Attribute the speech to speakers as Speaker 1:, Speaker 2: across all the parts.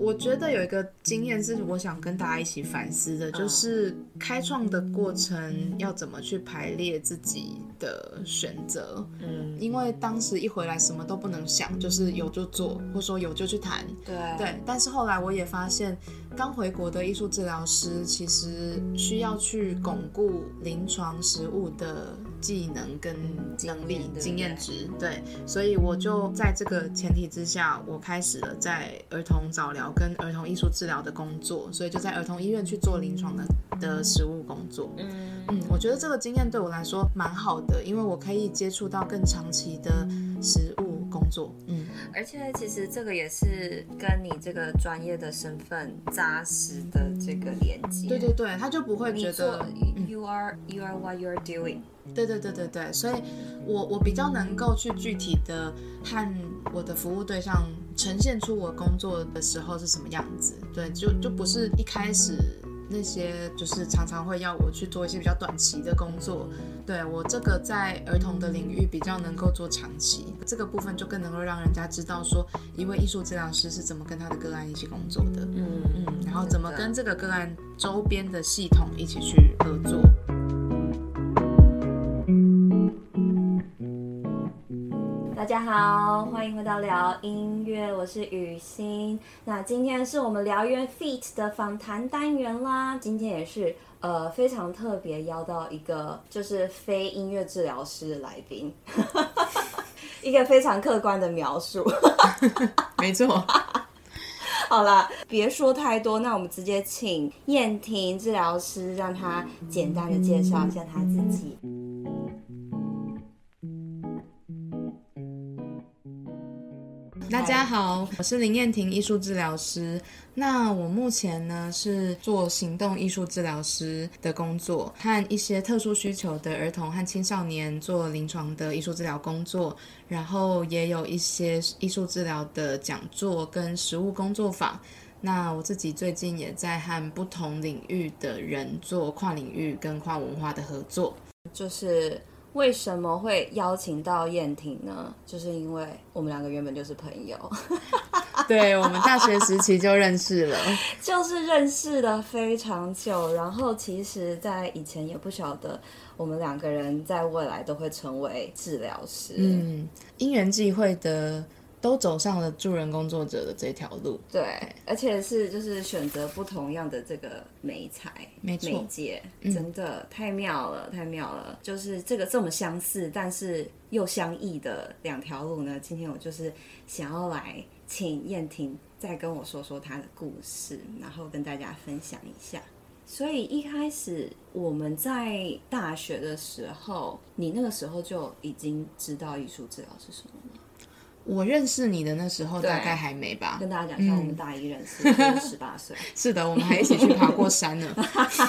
Speaker 1: 我觉得有一个经验是我想跟大家一起反思的，就是开创的过程要怎么去排列自己的选择。嗯，因为当时一回来什么都不能想，就是有就做，或者说有就去谈。
Speaker 2: 对
Speaker 1: 对，但是后来我也发现，刚回国的艺术治疗师其实需要去巩固临床实务的技能跟能力、经验值。对，所以我就在这个前提之下，我开始了在儿童早疗跟儿童艺术治疗的工作，所以就在儿童医院去做临床的的实务工作。嗯嗯，我觉得这个经验对我来说蛮好的，因为我可以接触到更长期的实务工作。嗯，
Speaker 2: 而且其实这个也是跟你这个专业的身份扎实的这个连接。
Speaker 1: 对对对，他就不会觉得
Speaker 2: you are you are what you are doing。
Speaker 1: 对对对对对，所以我我比较能够去具体的和我的服务对象呈现出我工作的时候是什么样子。对，就就不是一开始那些就是常常会要我去做一些比较短期的工作。对，我这个在儿童的领域比较能够做长期，这个部分就更能够让人家知道说一位艺术治疗师是怎么跟他的个案一起工作的。嗯嗯，然后怎么跟这个个案周边的系统一起去合作。
Speaker 2: 大家好，欢迎回到聊音乐，我是雨欣。那今天是我们聊音乐 feat 的访谈单元啦。今天也是呃非常特别，邀到一个就是非音乐治疗师的来宾，一个非常客观的描述。
Speaker 1: 没错。
Speaker 2: 好了，别说太多，那我们直接请燕婷治疗师，让他简单的介绍一下他自己。
Speaker 1: 大家好，我是林燕婷艺术治疗师。那我目前呢是做行动艺术治疗师的工作，和一些特殊需求的儿童和青少年做临床的艺术治疗工作，然后也有一些艺术治疗的讲座跟实务工作坊。那我自己最近也在和不同领域的人做跨领域跟跨文化的合作，
Speaker 2: 就是。为什么会邀请到燕婷呢？就是因为我们两个原本就是朋友，
Speaker 1: 对，我们大学时期就认识了，
Speaker 2: 就是认识了非常久。然后其实，在以前也不晓得我们两个人在未来都会成为治疗师。
Speaker 1: 嗯，因缘际会的。都走上了助人工作者的这条路，
Speaker 2: 对，而且是就是选择不同样的这个媒材、媒介，真的、嗯、太妙了，太妙了！就是这个这么相似，但是又相异的两条路呢，今天我就是想要来请燕婷再跟我说说她的故事，然后跟大家分享一下。所以一开始我们在大学的时候，你那个时候就已经知道艺术治疗是什么吗？
Speaker 1: 我认识你的那时候大概还没吧。
Speaker 2: 跟大家讲一下，我们大一认识，十八岁。
Speaker 1: 是的，我们还一起去爬过山呢。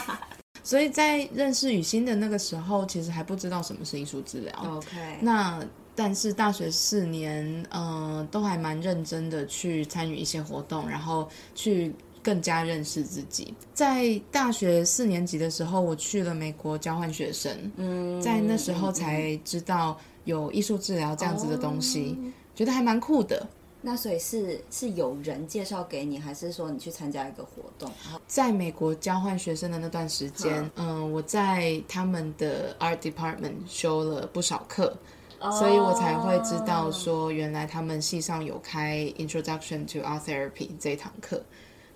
Speaker 1: 所以在认识雨欣的那个时候，其实还不知道什么是艺术治疗。
Speaker 2: OK。
Speaker 1: 那但是大学四年，嗯、呃，都还蛮认真的去参与一些活动，然后去更加认识自己。在大学四年级的时候，我去了美国交换学生。嗯。在那时候才知道有艺术治疗这样子的东西。Oh. 觉得还蛮酷的，
Speaker 2: 那所以是是有人介绍给你，还是说你去参加一个活动？
Speaker 1: 在美国交换学生的那段时间，嗯、呃，我在他们的 art department 修了不少课，oh. 所以我才会知道说，原来他们系上有开 Introduction to Art Therapy 这一堂课，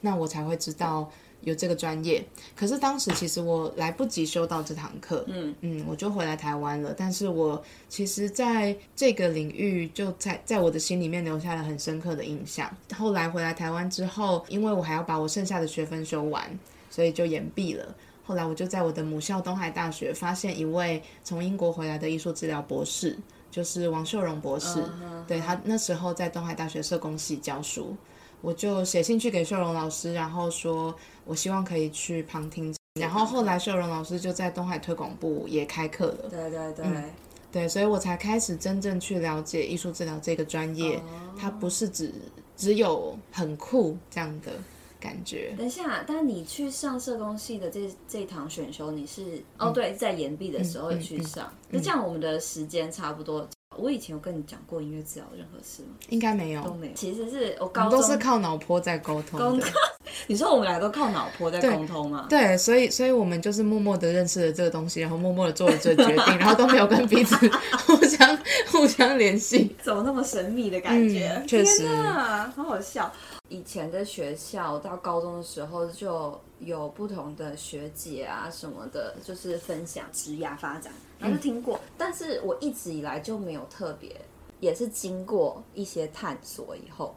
Speaker 1: 那我才会知道。有这个专业，可是当时其实我来不及修到这堂课，嗯嗯，我就回来台湾了。但是我其实在这个领域就在在我的心里面留下了很深刻的印象。后来回来台湾之后，因为我还要把我剩下的学分修完，所以就延毕了。后来我就在我的母校东海大学发现一位从英国回来的艺术治疗博士，就是王秀荣博士，uh huh. 对，他那时候在东海大学社工系教书。我就写信去给秀荣老师，然后说我希望可以去旁听。然后后来秀荣老师就在东海推广部也开课了。
Speaker 2: 对对对，
Speaker 1: 嗯、对，所以我才开始真正去了解艺术治疗这个专业。哦、它不是只只有很酷这样的感觉。
Speaker 2: 等一下，但你去上社工系的这这一堂选修，你是、嗯、哦对，在延毕的时候去上。那、这样我们的时间差不多。我以前有跟你讲过音乐治疗任何事吗？
Speaker 1: 应该没有，
Speaker 2: 都没有。其实是我高中
Speaker 1: 都是靠脑波在沟通的。
Speaker 2: 你说我们俩都靠脑波在沟通吗？
Speaker 1: 对，所以所以我们就是默默的认识了这个东西，然后默默的做了这个决定，然后都没有跟彼此 互相互相联系。
Speaker 2: 怎么那么神秘的感觉？
Speaker 1: 嗯、确
Speaker 2: 实，很，好好笑。以前的学校到高中的时候就有不同的学姐啊什么的，就是分享职涯发展，然后就听过，嗯、但是我一直以来就没有特别，也是经过一些探索以后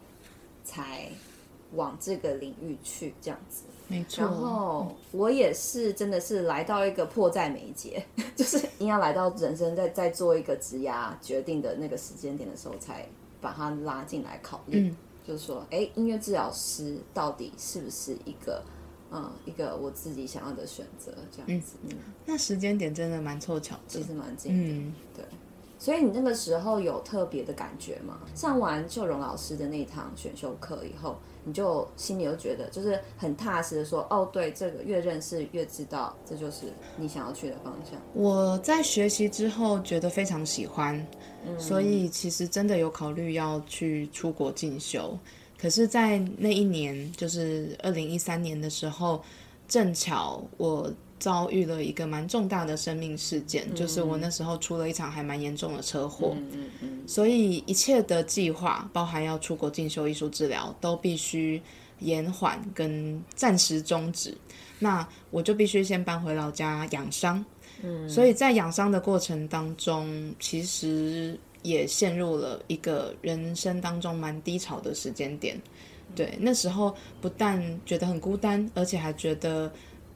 Speaker 2: 才。往这个领域去，这样子，
Speaker 1: 没错。
Speaker 2: 然后我也是，真的是来到一个迫在眉睫，就是应该来到人生在在做一个职涯决定的那个时间点的时候，才把它拉进来考虑。嗯，就是说，哎，音乐治疗师到底是不是一个，嗯，一个我自己想要的选择？这样子，嗯，
Speaker 1: 那时间点真的蛮凑巧的，
Speaker 2: 其实蛮近的，嗯，对。所以你那个时候有特别的感觉吗？上完秀荣老师的那堂选修课以后。你就心里又觉得就是很踏实的说，哦，对，这个越认识越知道，这就是你想要去的方向。
Speaker 1: 我在学习之后觉得非常喜欢，嗯，所以其实真的有考虑要去出国进修。可是，在那一年，就是二零一三年的时候，正巧我。遭遇了一个蛮重大的生命事件，嗯、就是我那时候出了一场还蛮严重的车祸，嗯嗯嗯、所以一切的计划，包含要出国进修艺术治疗，都必须延缓跟暂时终止。那我就必须先搬回老家养伤，嗯、所以在养伤的过程当中，其实也陷入了一个人生当中蛮低潮的时间点。对，那时候不但觉得很孤单，而且还觉得。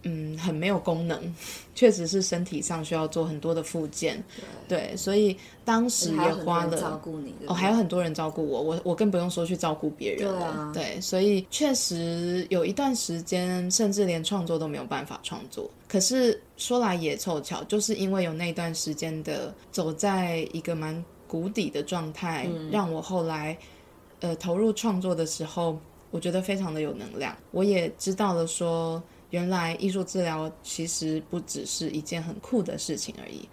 Speaker 1: 嗯，很没有功能，确实是身体上需要做很多的复健，对，对，所以当时也花了
Speaker 2: 照顾你
Speaker 1: 哦，还有很多人照顾我，我我更不用说去照顾别人了，对啊，对，所以确实有一段时间，甚至连创作都没有办法创作。可是说来也凑巧，就是因为有那段时间的走在一个蛮谷底的状态，嗯，让我后来呃投入创作的时候，我觉得非常的有能量。我也知道了说。原来艺术治疗其实不只是一件很酷的事情而已。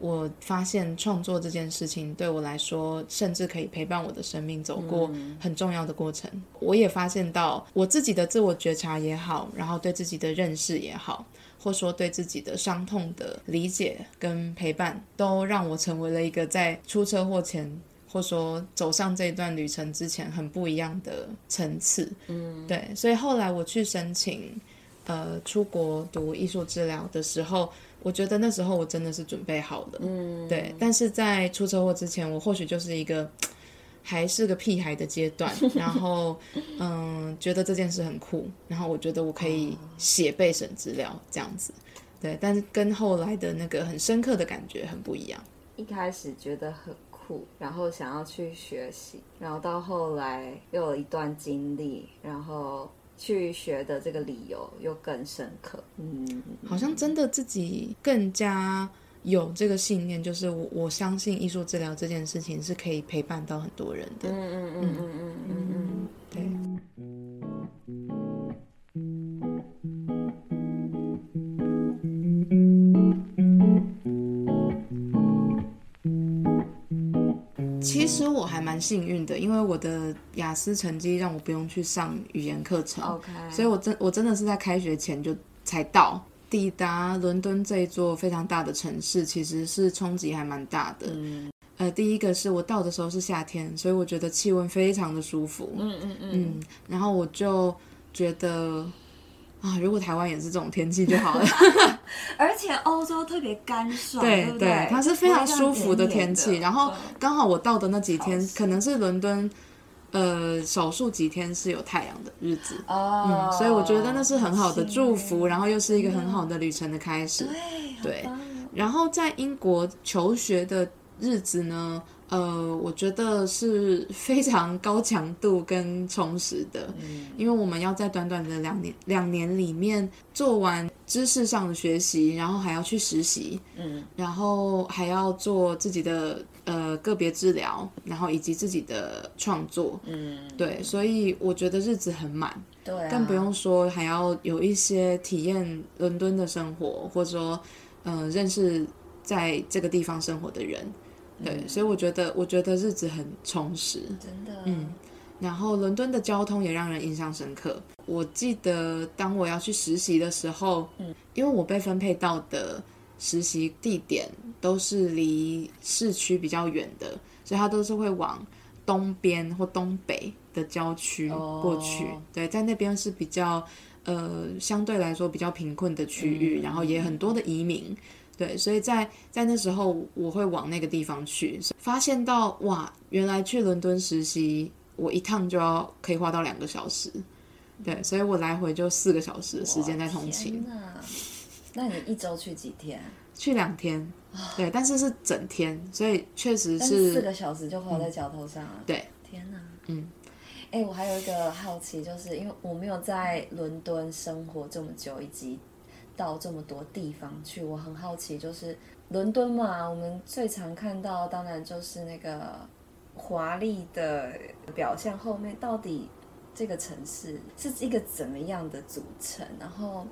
Speaker 1: 我发现创作这件事情对我来说，甚至可以陪伴我的生命走过很重要的过程。嗯。我也发现到我自己的自我觉察也好，然后对自己的认识也好，或说对自己的伤痛的理解跟陪伴，都让我成为了一个在出车祸前，或说走上这段旅程之前很不一样的层次。嗯，对，所以后来我去申请。呃，出国读艺术治疗的时候，我觉得那时候我真的是准备好了，嗯，对。但是在出车祸之前，我或许就是一个还是个屁孩的阶段，然后嗯，觉得这件事很酷，然后我觉得我可以写备审资料这样子，对。但是跟后来的那个很深刻的感觉很不一样。
Speaker 2: 一开始觉得很酷，然后想要去学习，然后到后来又有一段经历，然后。去学的这个理由又更深刻，嗯，
Speaker 1: 好像真的自己更加有这个信念，就是我我相信艺术治疗这件事情是可以陪伴到很多人的，嗯嗯嗯嗯嗯嗯嗯，对。其实我还蛮幸运的，因为我的雅思成绩让我不用去上语言课程
Speaker 2: ，Okay.
Speaker 1: 所以我真我真的是在开学前就才到，抵达伦敦这一座非常大的城市，其实是冲击还蛮大的。嗯，呃，第一个是我到的时候是夏天，所以我觉得气温非常的舒服。嗯嗯嗯，嗯，然后我就觉得。啊，如果台湾也是这种天气就好了。
Speaker 2: 而且欧洲特别干爽，对，
Speaker 1: 对，它是非常舒服的天气。然后刚好我到的那几天，可能是伦敦呃少数几天是有太阳的日子。哦、嗯，所以我觉得那是很好的祝福，然后又是一个很好的旅程的开始。对，对，然后在英国求学的日子呢？呃，我觉得是非常高强度跟充实的，嗯，因为我们要在短短的两年两年里面做完知识上的学习，然后还要去实习，嗯，然后还要做自己的呃个别治疗，然后以及自己的创作，嗯，对，所以我觉得日子很满，对啊，更不用说还要有一些体验伦敦的生活，或者说呃认识在这个地方生活的人。对，所以我觉得我觉得日子很充实，
Speaker 2: 真的，
Speaker 1: 嗯。然后伦敦的交通也让人印象深刻。我记得当我要去实习的时候，嗯，因为我被分配到的实习地点都是离市区比较远的，所以他都是会往东边或东北的郊区过去。哦、对，在那边是比较呃相对来说比较贫困的区域，嗯、然后也很多的移民。对，所以在在那时候我会往那个地方去，发现到哇，原来去伦敦实习。我一趟就要可以花到两个小时，对，所以我来回就四个小时的时间在通勤。
Speaker 2: 那你一周去几天？
Speaker 1: 去两天，对，但是是整天，所以确实是，
Speaker 2: 是四个小时就花在脚头上了。
Speaker 1: 嗯、对，
Speaker 2: 天哪，
Speaker 1: 嗯，
Speaker 2: 哎、欸，我还有一个好奇，就是因为我没有在伦敦生活这么久，以及到这么多地方去，我很好奇，就是伦敦嘛，我们最常看到，当然就是那个。华丽的表象后面，到底这个城市是一个怎么样的组成？然后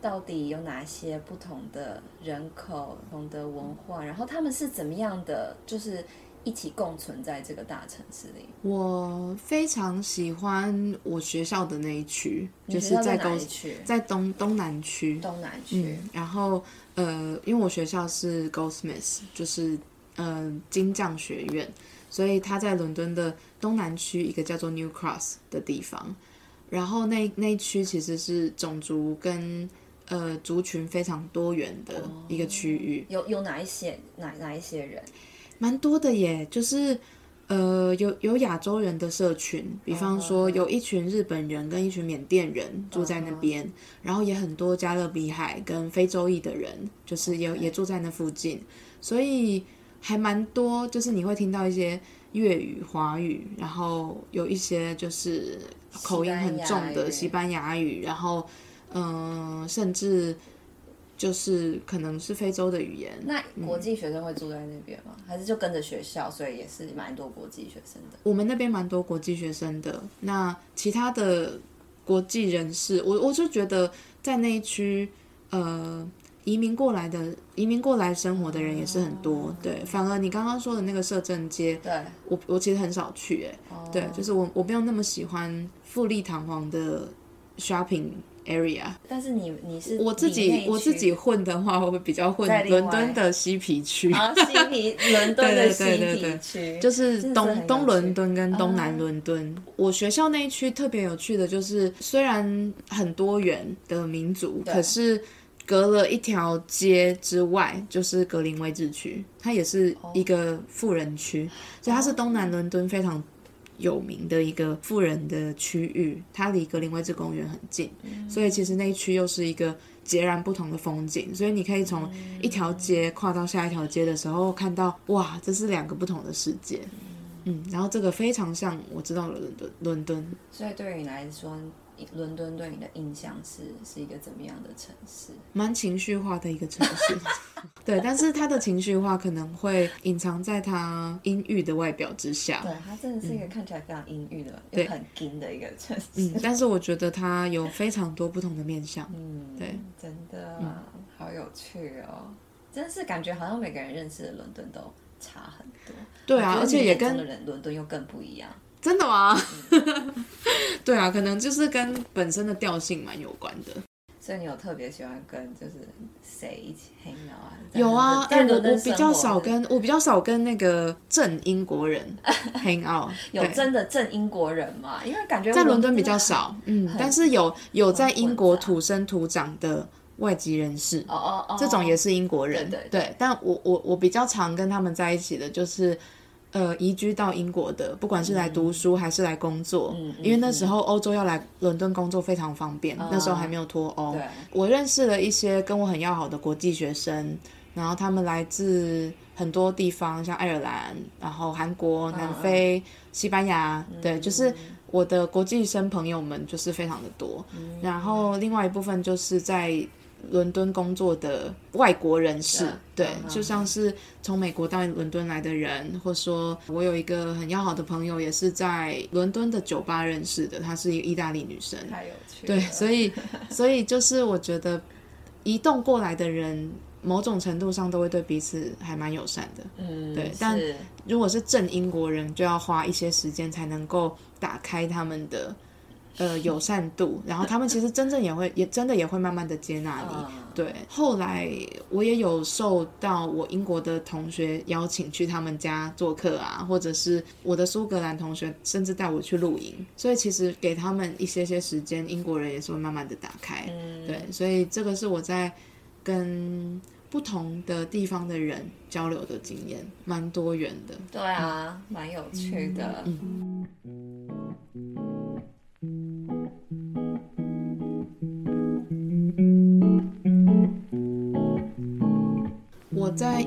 Speaker 2: 到底有哪些不同的人口、不同的文化？然后他们是怎么样的，就是一起共存在这个大城市里？
Speaker 1: 我非常喜欢我学校的那一区，就是在
Speaker 2: 东区？
Speaker 1: 在东东南区。
Speaker 2: 东南区。
Speaker 1: 嗯，然后呃，因为我学校是 Goldsmiths，就是呃金匠学院。所以他在伦敦的东南区一个叫做 New Cross 的地方，然后那那一区其实是种族跟呃族群非常多元的一个区域。
Speaker 2: 哦、有有哪一些哪哪一些人？
Speaker 1: 蛮多的耶，就是呃有有亚洲人的社群，比方说有一群日本人跟一群缅甸人住在那边，哦、然后也很多加勒比海跟非洲裔的人，就是也也住在那附近，所以。还蛮多，就是你会听到一些粤语、华语，然后有一些就是口音很重的西班牙语，西班牙语，然后嗯、呃，甚至就是可能是非洲的语言。
Speaker 2: 那国际学生会住在那边吗？嗯、还是就跟着学校，所以也是蛮多国际学生的？
Speaker 1: 我们那边蛮多国际学生的。那其他的国际人士，我我就觉得在那一区，呃。移民过来的，移民过来生活的人也是很多，对。反而你刚刚说的那个摄政街，
Speaker 2: 对，
Speaker 1: 我我其实很少去，哎，对，就是我我没有那么喜欢富丽堂皇的 shopping area。
Speaker 2: 但是你你是
Speaker 1: 我自己我自己混的话，我会比较混伦敦的西皮区。
Speaker 2: 啊，西皮 伦敦的西皮区，
Speaker 1: 就是东东伦敦跟东南伦敦。我学校那一区特别有趣的就是，虽然很多元的民族，可是。隔了一条街之外，就是格林威治区，它也是一个富人区，所以它是东南伦敦非常有名的一个富人的区域。它离格林威治公园很近，所以其实那一区又是一个截然不同的风景。所以你可以从一条街跨到下一条街的时候，看到哇，这是两个不同的世界。嗯，然后这个非常像我知道的伦敦，伦敦。
Speaker 2: 所以对于你来说。伦敦对你的印象是是一个怎么样的城市？
Speaker 1: 蛮情绪化的一个城市，对，但是他的情绪化可能会隐藏在他阴郁的外表之下。
Speaker 2: 对，他真的是一个看起来非常阴郁的、嗯、很金的一个城市。
Speaker 1: 嗯，但是我觉得他有非常多不同的面相。
Speaker 2: 嗯，
Speaker 1: 对，
Speaker 2: 真的、嗯、好有趣哦！真是感觉好像每个人认识的伦敦都差很多。
Speaker 1: 对啊，而且也跟
Speaker 2: 人伦敦又更不一样。
Speaker 1: 真的吗？对啊，可能就是跟本身的调性蛮有关的。
Speaker 2: 所以你有特别喜欢跟就是谁一起 hang out 啊？
Speaker 1: 有啊，哎、欸，我我比较少跟我比较少跟那个正英国人 hang out。
Speaker 2: 有真的正英国人吗？因为感觉
Speaker 1: 在伦敦比较少，嗯，但是有有在英国土生土长的外籍人士，哦哦哦，这种也是英国人，对，对，对。但我我我比较常跟他们在一起的就是。呃，移居到英国的，不管是来读书还是来工作，嗯、因为那时候欧洲要来伦敦工作非常方便，嗯、那时候还没有脱欧。对，我认识了一些跟我很要好的国际学生，然后他们来自很多地方，像爱尔兰，然后韩国、南非、嗯、西班牙，对，就是我的国际生朋友们就是非常的多。嗯、然后另外一部分就是在。伦敦工作的外国人士，对，对嗯、就像是从美国到伦敦来的人，或说我有一个很要好的朋友，也是在伦敦的酒吧认识的，她是一个意大利女生，
Speaker 2: 太有趣。
Speaker 1: 对，所以 所以就是我觉得移动过来的人某种程度上都会对彼此还蛮友善的。
Speaker 2: 嗯，
Speaker 1: 对。但如果是正英国人，就要花一些时间才能够打开他们的。呃，友善度，然后他们其实真正也会，也真的也会慢慢的接纳你。对，后来我也有受到我英国的同学邀请去他们家做客啊，或者是我的苏格兰同学甚至带我去露营，所以其实给他们一些些时间，英国人也是会慢慢的打开。嗯，对，所以这个是我在跟不同的地方的人交流的经验，蛮多元的。
Speaker 2: 对啊，蛮有趣的。嗯。
Speaker 1: 我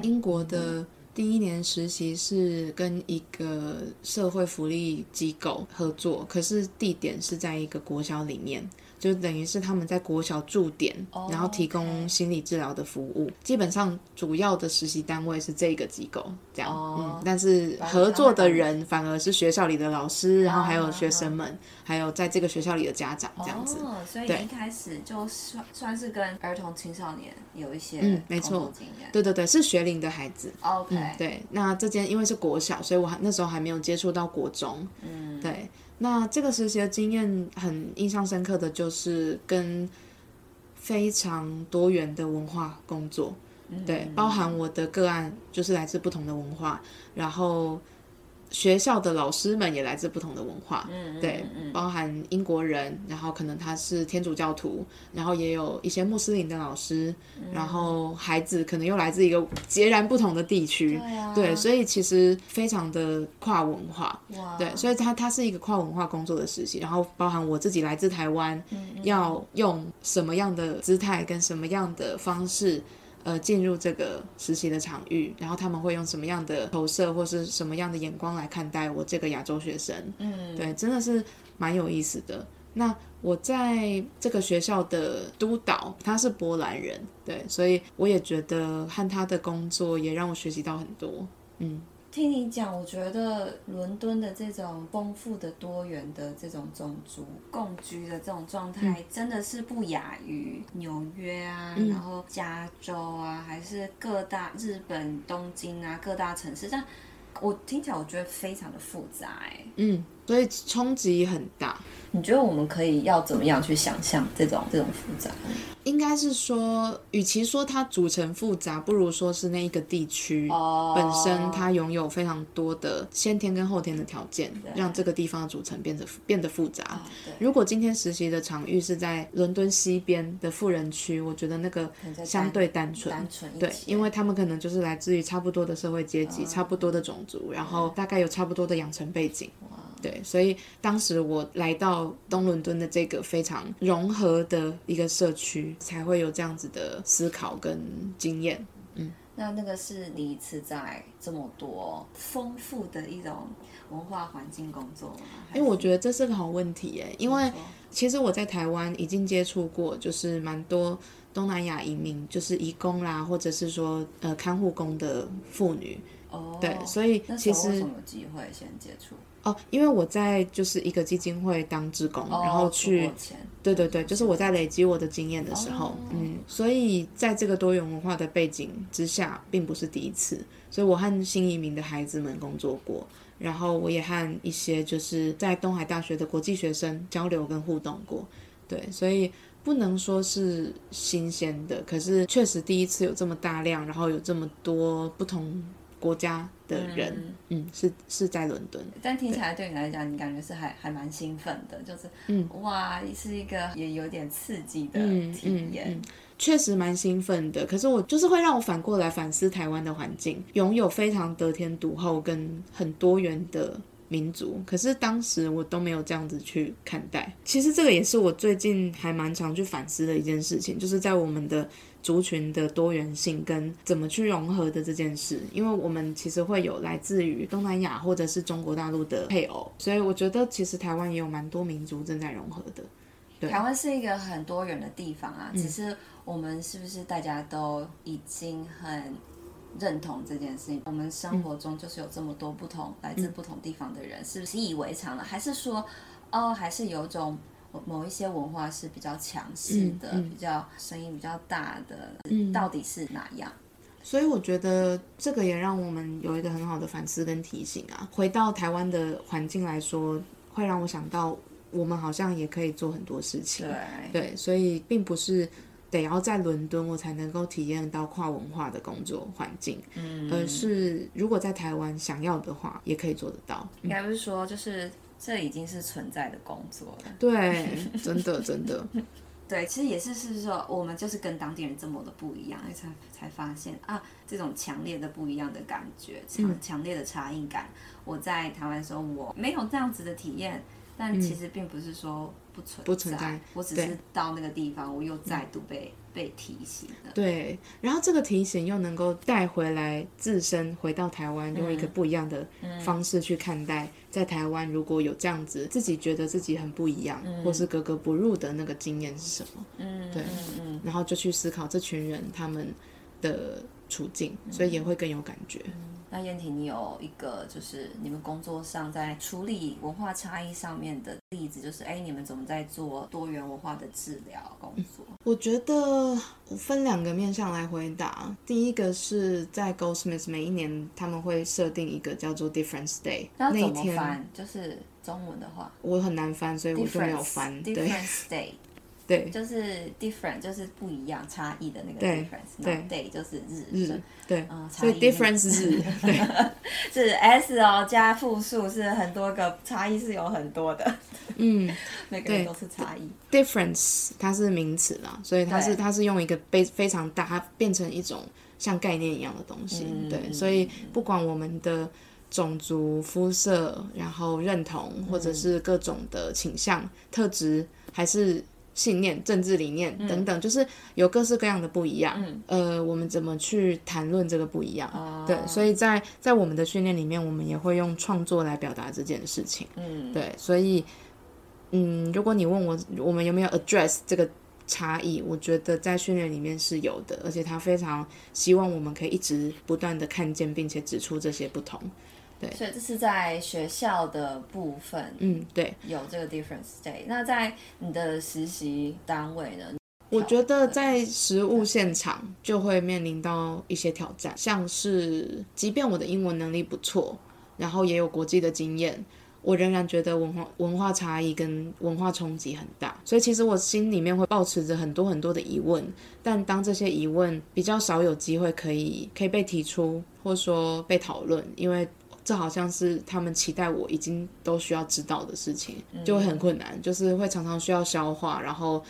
Speaker 1: 英国的第一年实习是跟一个社会福利机构合作，可是地点是在一个国小里面。就等于是他们在国小驻点，oh, 然后提供心理治疗的服务。基本上主要的实习单位是这个机构，这样。Oh, 嗯，但是合作的人反而是学校里的老师，oh, 然后还有学生们，oh, 还有在这个学校里的家长这样子。
Speaker 2: 哦，oh, 所以一开始就算算是跟儿童青少年有一些
Speaker 1: 嗯，没错，对对对，是学龄的孩子。
Speaker 2: OK，
Speaker 1: 嗯，对。那这间因为是国小，所以我还那时候还没有接触到国中。嗯，对。那这个实习的经验很印象深刻的就是跟非常多元的文化工作，对，包含我的个案就是来自不同的文化，然后。学校的老师们也来自不同的文化，嗯，对，包含英国人，然后可能他是天主教徒，然后也有一些穆斯林的老师，嗯、然后孩子可能又来自一个截然不同的地区，对啊，对，所以其实非常的跨文化，对，所以他他是一个跨文化工作的实习，然后包含我自己来自台湾，嗯嗯，要用什么样的姿态跟什么样的方式。呃，进入这个实习的场域，然后他们会用什么样的投射或是什么样的眼光来看待我这个亚洲学生？嗯，对，真的是蛮有意思的。那我在这个学校的督导，他是波兰人，对，所以我也觉得和他的工作也让我学习到很多。嗯。
Speaker 2: 听你讲，我觉得伦敦的这种丰富的、多元的这种种族共居的这种状态，真的是不亚于纽约啊，嗯、然后加州啊，还是各大日本东京啊各大城市。但我听起来，我觉得非常的复杂，哎，
Speaker 1: 嗯。所以冲击很大。
Speaker 2: 你觉得我们可以要怎么样去想象这种这种复杂？
Speaker 1: 应该是说，与其说它组成复杂，不如说是那一个地区本身它拥有非常多的先天跟后天的条件，让这个地方的组成变得变得复杂。如果今天实习的场域是在伦敦西边的富人区，我觉得那个相对单纯，单纯对，因为他们可能就是来自于差不多的社会阶级，差不多的种族，然后大概有差不多的养成背景。对，所以当时我来到东伦敦的这个非常融合的一个社区，才会有这样子的思考跟经验。嗯，
Speaker 2: 那那个是你一次在这么多丰富的一种文化环境工作吗？
Speaker 1: 因为我觉得这是个好问题耶，因为其实我在台湾已经接触过，就是蛮多东南亚移民，就是移工啦，或者是说呃看护工的妇女。哦，对，所以其实
Speaker 2: 什么机会先接触？
Speaker 1: 哦，因为我在就是一个基金会当职工，哦、然后去，对对对，就是我在累积我的经验的时候，哦、嗯，所以在这个多元文化的背景之下，并不是第一次，所以我和新移民的孩子们工作过，然后我也和一些就是在东海大学的国际学生交流跟互动过，对，所以不能说是新鲜的，可是确实第一次有这么大量，然后有这么多不同。国家的人，嗯，嗯，是是在伦敦，
Speaker 2: 但听起来对你来讲，你感觉是还还蛮兴奋的，就是，嗯，哇，是一个也有点刺激的体验，嗯，
Speaker 1: 确、实蛮兴奋的。可是我就是会让我反过来反思台湾的环境，拥有非常得天独厚跟很多元的民族，可是当时我都没有这样子去看待。其实这个也是我最近还蛮常去反思的一件事情，就是在我们的。族群的多元性跟怎么去融合的这件事，因为我们其实会有来自于东南亚或者是中国大陆的配偶，所以我觉得其实台湾也有蛮多民族正在融合的。对，
Speaker 2: 台湾是一个很多元的地方啊，只是我们是不是大家都已经很认同这件事情？我们生活中就是有这么多不同来自不同地方的人，是不是习以为常了？还是说，哦，还是有种某一些文化是比较强势的，嗯嗯、比较声音比较大的，嗯、到底是哪样？
Speaker 1: 所以我觉得这个也让我们有一个很好的反思跟提醒啊。回到台湾的环境来说，会让我想到我们好像也可以做很多事情。对，对，所以并不是得要在伦敦我才能够体验到跨文化的工作环境，嗯，而是如果在台湾想要的话，也可以做得到。
Speaker 2: 应该不是说就是这已经是存在的工作了。
Speaker 1: 对，真的真的。
Speaker 2: 对，其实也是是说，我们就是跟当地人这么的不一样，才才发现啊，这种强烈的不一样的感觉，强强烈的差异感。我在台湾的时候，我没有这样子的体验，但其实并不是说不存在，不存在，我只是到那个地方，我又再度被。被提醒了，
Speaker 1: 对，然后这个提醒又能够带回来自身，回到台湾，用一个不一样的方式去看待，在台湾如果有这样子自己觉得自己很不一样，或是格格不入的那个经验是什么？嗯，对，然后就去思考这群人他们的处境，所以也会更有感觉。
Speaker 2: 那燕婷，你有一个就是你们工作上在处理文化差异上面的例子，就是哎，你们怎么在做多元文化的治疗工作？
Speaker 1: 我觉得我分两个面向来回答。第一个是在 Goldsmiths 每一年他们会设定一个叫做 Difference Day，
Speaker 2: 那一天？就是中文的话，
Speaker 1: 我很难翻，所以我就没有翻。
Speaker 2: 对 Difference Day。
Speaker 1: 对，
Speaker 2: 就是 different，就是不一样、差异的那个 difference。对，day 就是日
Speaker 1: 日，对，所以 difference 日，对，
Speaker 2: 是 s 哦，加复数是很多个差异是有很多的，嗯，每个人都是差异。
Speaker 1: difference 它是名词啦，所以它是它是用一个非非常大，它变成一种像概念一样的东西。对，所以不管我们的种族、肤色，然后认同，或者是各种的倾向、特质，还是。信念、政治理念等等，嗯、就是有各式各样的不一样。嗯、呃，我们怎么去谈论这个不一样？哦、对，所以在在我们的训练里面，我们也会用创作来表达这件事情。嗯，对，所以，嗯，如果你问我，我们有没有 address 这个差异？我觉得在训练里面是有的，而且他非常希望我们可以一直不断的看见，并且指出这些不同。对，
Speaker 2: 所以这是在学校的部分，
Speaker 1: 嗯，对，
Speaker 2: 有这个 difference day。那在你的实习单位呢？
Speaker 1: 我觉得在实务现场就会面临到一些挑战，像是即便我的英文能力不错，然后也有国际的经验，我仍然觉得文化文化差异跟文化冲击很大。所以其实我心里面会抱持着很多很多的疑问，但当这些疑问比较少有机会可以可以被提出，或说被讨论，因为。这好像是他们期待我已经都需要知道的事情，就会很困难，就是会常常需要消化，然后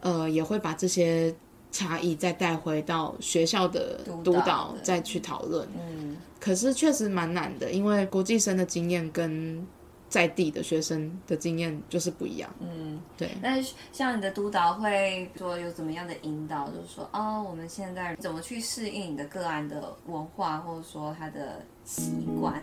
Speaker 1: 呃也会把这些差异再带回到学校的督导再去讨论。嗯，可是确实蛮难的，因为国际生的经验跟在地的学生的经验就是不一样。嗯，对。
Speaker 2: 那像你的督导会说有怎么样的引导，就是说哦，我们现在怎么去适应你的个案的文化，或者说他的。习惯。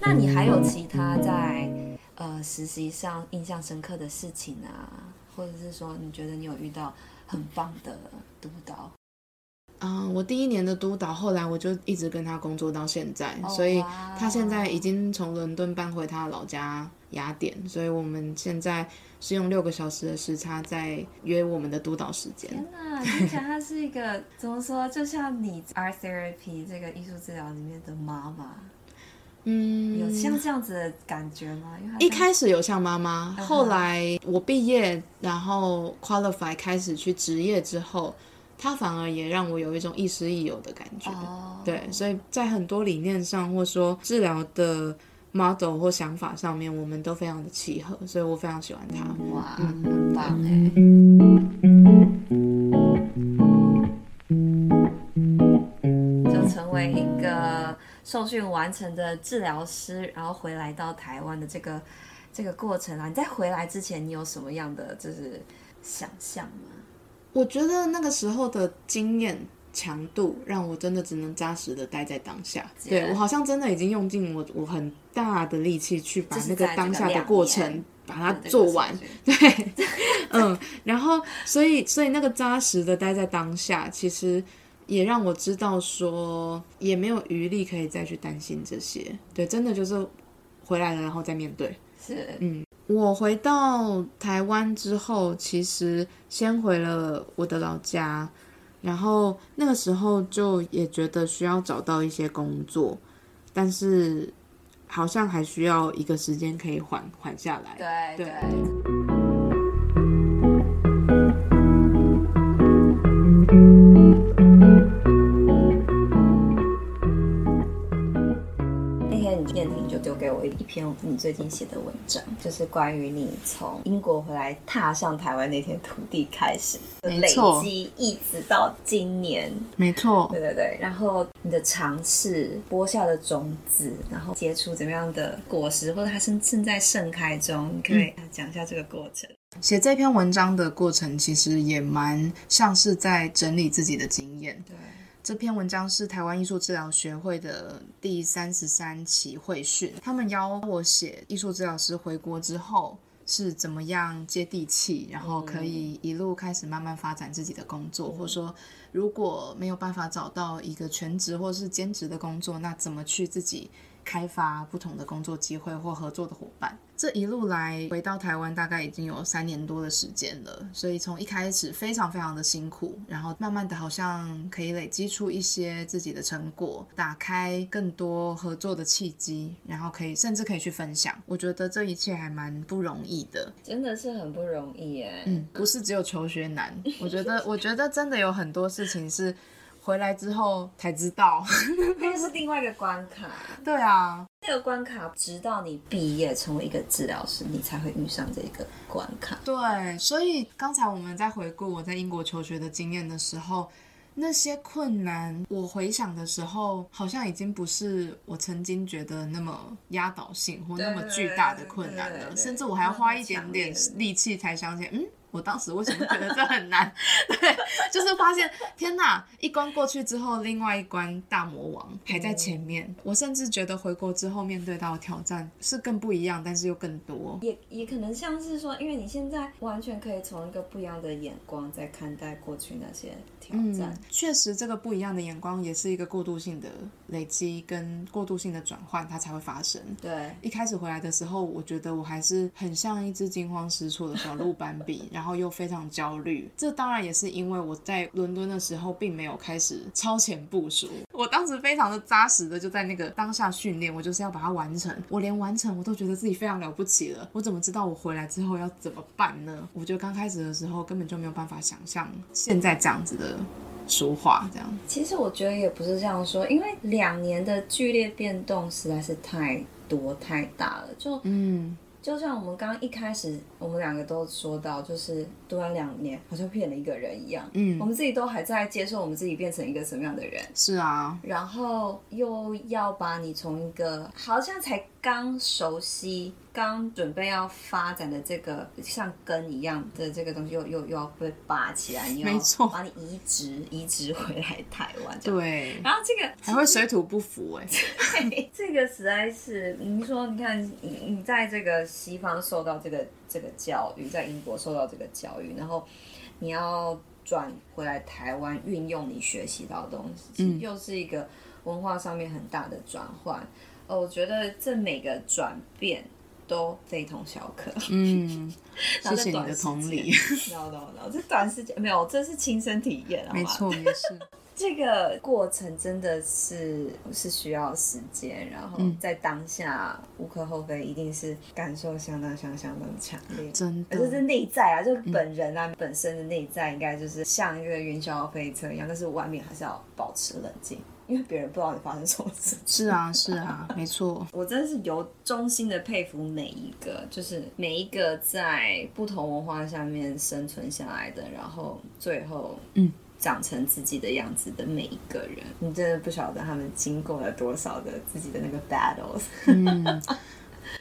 Speaker 2: 那你还有其他在呃实习上印象深刻的事情啊？或者是说你觉得你有遇到很棒的督导？
Speaker 1: 啊、呃，我第一年的督导，后来我就一直跟他工作到现在，哦、所以他现在已经从伦敦搬回他的老家雅典，所以我们现在。是用六个小时的时差在约我们的督导时间。天
Speaker 2: 哪，听起来他是一个 怎么说？就像你 Art Therapy 这个艺术治疗里面的妈妈，嗯，有像这样子的感觉吗？因为
Speaker 1: 一开始有像妈妈，后来我毕业，然后 qualify 开始去职业之后，他反而也让我有一种亦师亦友的感觉。哦，对，所以在很多理念上，或说治疗的。Model 或想法上面，我们都非常的契合，所以我非常喜欢他。
Speaker 2: 哇，嗯、很棒哎！就成为一个受训完成的治疗师，然后回来到台湾的这个这个过程啊，你在回来之前，你有什么样的就是想象吗？
Speaker 1: 我觉得那个时候的经验。强度让我真的只能扎实的待在当下。对，我好像真的已经用尽我我很大的力气去把那个当下的过程把它做完。对，嗯，然后所以所以那个扎实的待在当下，其实也让我知道说，也没有余力可以再去担心这些。对，真的就是回来了，然后再面对。
Speaker 2: 是，
Speaker 1: 嗯，我回到台湾之后，其实先回了我的老家，然后那个时候就也觉得需要找到一些工作，但是好像还需要一个时间可以缓缓下
Speaker 2: 来。对对。一篇你最近写的文章，就是关于你从英国回来踏上台湾那片土地开始累积，一直到今年，
Speaker 1: 没错，
Speaker 2: 对对对。然后你的尝试播下的种子，然后结出怎么样的果实，或者它正正在盛开中，你可以讲一下这个过程。
Speaker 1: 写、嗯、这篇文章的过程，其实也蛮像是在整理自己的经验。
Speaker 2: 对。
Speaker 1: 这篇文章是台湾艺术治疗学会的第三十三期会训，他们邀我写艺术治疗师回国之后是怎么样接地气，然后可以一路开始慢慢发展自己的工作，或者说如果没有办法找到一个全职或是兼职的工作，那怎么去自己开发不同的工作机会或合作的伙伴。这一路来回到台湾，大概已经有三年多的时间了。所以从一开始非常非常的辛苦，然后慢慢的好像可以累积出一些自己的成果，打开更多合作的契机，然后可以甚至可以去分享。我觉得这一切还蛮不容易的，
Speaker 2: 真的是很不容易耶。
Speaker 1: 嗯，不是只有求学难，我觉得我觉得真的有很多事情是。回来之后才知道，
Speaker 2: 那是另外一个关卡。
Speaker 1: 对啊，
Speaker 2: 这个关卡直到你毕业成为一个治疗师，你才会遇上这个关卡。
Speaker 1: 对，所以刚才我们在回顾我在英国求学的经验的时候，那些困难，我回想的时候，好像已经不是我曾经觉得那么压倒性或那么巨大的困难了，甚至我还要花一点点力气才想起，嗯。我当时为什么觉得这很难？对，就是发现天哪，一关过去之后，另外一关大魔王还在前面。嗯、我甚至觉得回国之后面对到的挑战是更不一样，但是又更多。
Speaker 2: 也也可能像是说，因为你现在完全可以从一个不一样的眼光在看待过去那些挑战。
Speaker 1: 嗯、确实，这个不一样的眼光也是一个过渡性的累积跟过渡性的转换，它才会发生。
Speaker 2: 对，
Speaker 1: 一开始回来的时候，我觉得我还是很像一只惊慌失措的小鹿斑比。然后又非常焦虑，这当然也是因为我在伦敦的时候并没有开始超前部署。我当时非常的扎实的就在那个当下训练，我就是要把它完成。我连完成我都觉得自己非常了不起了。我怎么知道我回来之后要怎么办呢？我觉得刚开始的时候根本就没有办法想象现在这样子的说话这样。
Speaker 2: 其实我觉得也不是这样说，因为两年的剧烈变动实在是太多太大了。就嗯。就像我们刚刚一开始，我们两个都说到，就是读完两年，好像变了一个人一样。嗯，我们自己都还在接受我们自己变成一个什么样的人。
Speaker 1: 是啊，
Speaker 2: 然后又要把你从一个好像才。刚熟悉、刚准备要发展的这个像根一样的这个东西又，又又又要被拔起来，你要把你移植移植回来台湾。
Speaker 1: 对，
Speaker 2: 然后这个
Speaker 1: 还会水土不服哎，
Speaker 2: 这个实在是你说，你看你你在这个西方受到这个这个教育，在英国受到这个教育，然后你要转回来台湾运用你学习到的东西，嗯，又是一个文化上面很大的转换。我觉得这每个转变都非同小可。
Speaker 1: 嗯，谢谢你的同理。
Speaker 2: no no no，这短时间没有，这是亲身体验啊。
Speaker 1: 没错，也是。
Speaker 2: 这个过程真的是是需要时间，然后在当下、嗯、无可厚非，一定是感受相当相当相当强烈。
Speaker 1: 真的，
Speaker 2: 就是内在啊，就本人啊、嗯、本身的内在，应该就是像一个云霄飞车一样，但是外面还是要保持冷静。因为别人不知道你发生什么事。
Speaker 1: 是啊，是啊，没错。
Speaker 2: 我真的是由衷心的佩服每一个，就是每一个在不同文化下面生存下来的，然后最后嗯长成自己的样子的每一个人。嗯、你真的不晓得他们经过了多少的自己的那个 battles。
Speaker 1: 嗯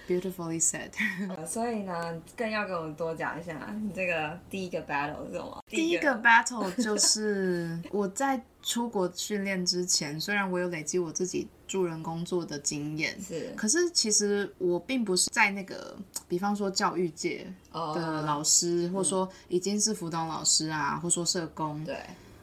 Speaker 1: Beautifully said。
Speaker 2: 所以呢，更要跟我们多讲一下你这个第一个 battle 是什么？
Speaker 1: 第一个 battle 就是 我在出国训练之前，虽然我有累积我自己助人工作的经验，
Speaker 2: 是，
Speaker 1: 可是其实我并不是在那个，比方说教育界的老师，oh, 或者说已经是辅导老师啊，或者说社工，
Speaker 2: 对。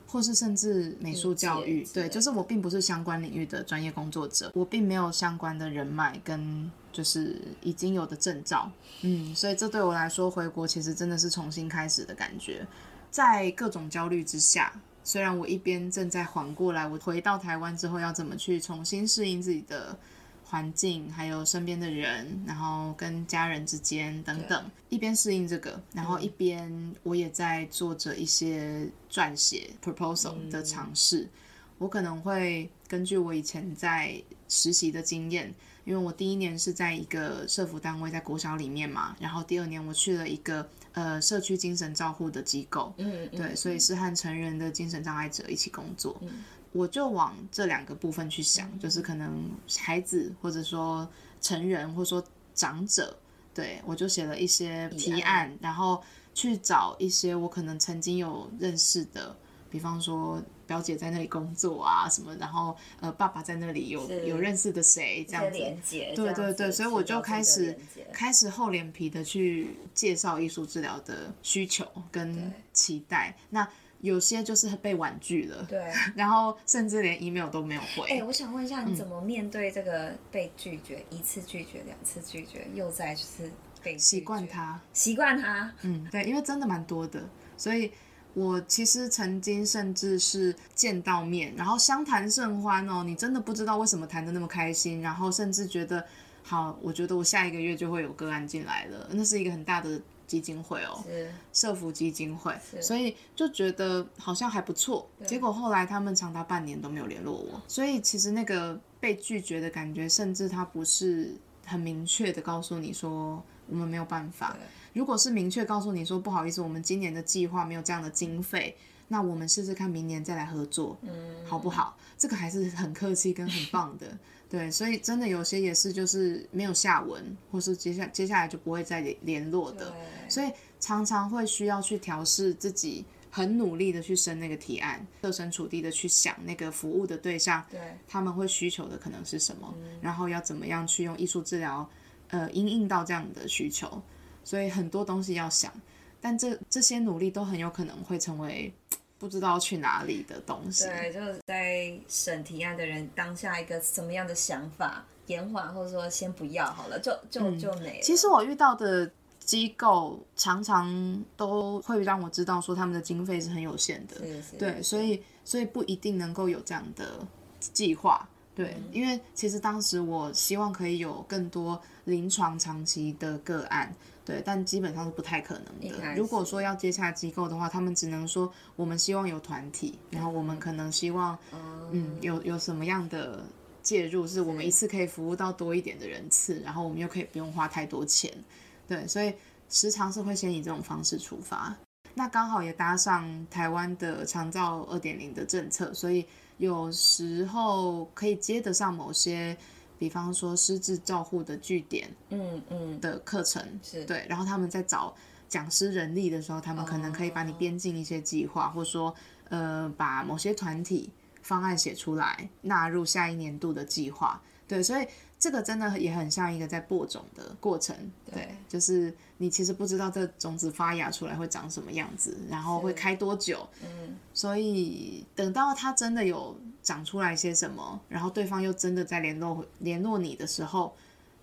Speaker 1: 或是甚至美术教育，对，就是我并不是相关领域的专业工作者，我并没有相关的人脉跟就是已经有的证照，嗯，所以这对我来说回国其实真的是重新开始的感觉，在各种焦虑之下，虽然我一边正在缓过来，我回到台湾之后要怎么去重新适应自己的。环境，还有身边的人，然后跟家人之间等等，一边适应这个，然后一边我也在做着一些撰写 proposal 的尝试。嗯。我可能会根据我以前在实习的经验，因为我第一年是在一个社服单位，在国小里面嘛，然后第二年我去了一个呃社区精神照护的机构，嗯，对，所以是和成人的精神障碍者一起工作。嗯我就往这两个部分去想，就是可能孩子，或者说成人，或者说长者，对，我就写了一些提案，然后去找一些我可能曾经有认识的，比方说表姐在那里工作啊什么，然后呃爸爸在那里有有认识的谁这样子，对对对，所以我就开始开始厚脸皮的去介绍艺术治疗的需求跟期待，那。有些就是被婉拒了，对，然后甚至连 email 都没有回。
Speaker 2: 哎、欸，我想问一下，你怎么面对这个被拒绝？嗯、一次拒绝，两次拒绝，又再就是被
Speaker 1: 习惯它，
Speaker 2: 习惯它。
Speaker 1: 嗯，对，因为真的蛮多的，所以我其实曾经甚至是见到面，然后相谈甚欢哦，你真的不知道为什么谈的那么开心，然后甚至觉得好，我觉得我下一个月就会有个案进来了，那是一个很大的。基金会哦，社福基金会，所以就觉得好像还不错。结果后来他们长达半年都没有联络我，所以其实那个被拒绝的感觉，甚至他不是很明确的告诉你说我们没有办法。如果是明确告诉你说不好意思，我们今年的计划没有这样的经费，那我们试试看明年再来合作，好不好？这个还是很客气跟很棒的。对，所以真的有些也是就是没有下文，或是接下接下来就不会再联络的，所以常常会需要去调试自己，很努力的去生那个提案，设身处地的去想那个服务的对象，对，他们会需求的可能是什么，嗯、然后要怎么样去用艺术治疗，呃，应应到这样的需求，所以很多东西要想，但这这些努力都很有可能会成为。不知道去哪里的东西。
Speaker 2: 对，就是在审提案的人当下一个什么样的想法，延缓或者说先不要好了，就就就没了。
Speaker 1: 其实我遇到的机构常常都会让我知道说他们的经费是很有限的，是是对，所以所以不一定能够有这样的计划。对，嗯，因为其实当时我希望可以有更多临床长期的个案。对，但基本上是不太可能的。如果说要接洽机构的话，他们只能说我们希望有团体，然后我们可能希望，嗯，有有什么样的介入，是我们一次可以服务到多一点的人次，然后我们又可以不用花太多钱。对，所以时常是会先以这种方式出发。那刚好也搭上台湾的长照二点零的政策，所以有时候可以接得上某些。比方说失智照护的据点，嗯嗯的课程是对，然后他们在找讲师人力的时候，他们可能可以把你编进一些计划，或者说呃把某些团体方案写出来，纳入下一年度的计划。对，所以这个真的也很像一个在播种的过程，对，对，就是你其实不知道这种子发芽出来会长什么样子，然后会开多久，嗯，所以等到它真的有长出来些什么，然后对方又真的在联络联络你的时候，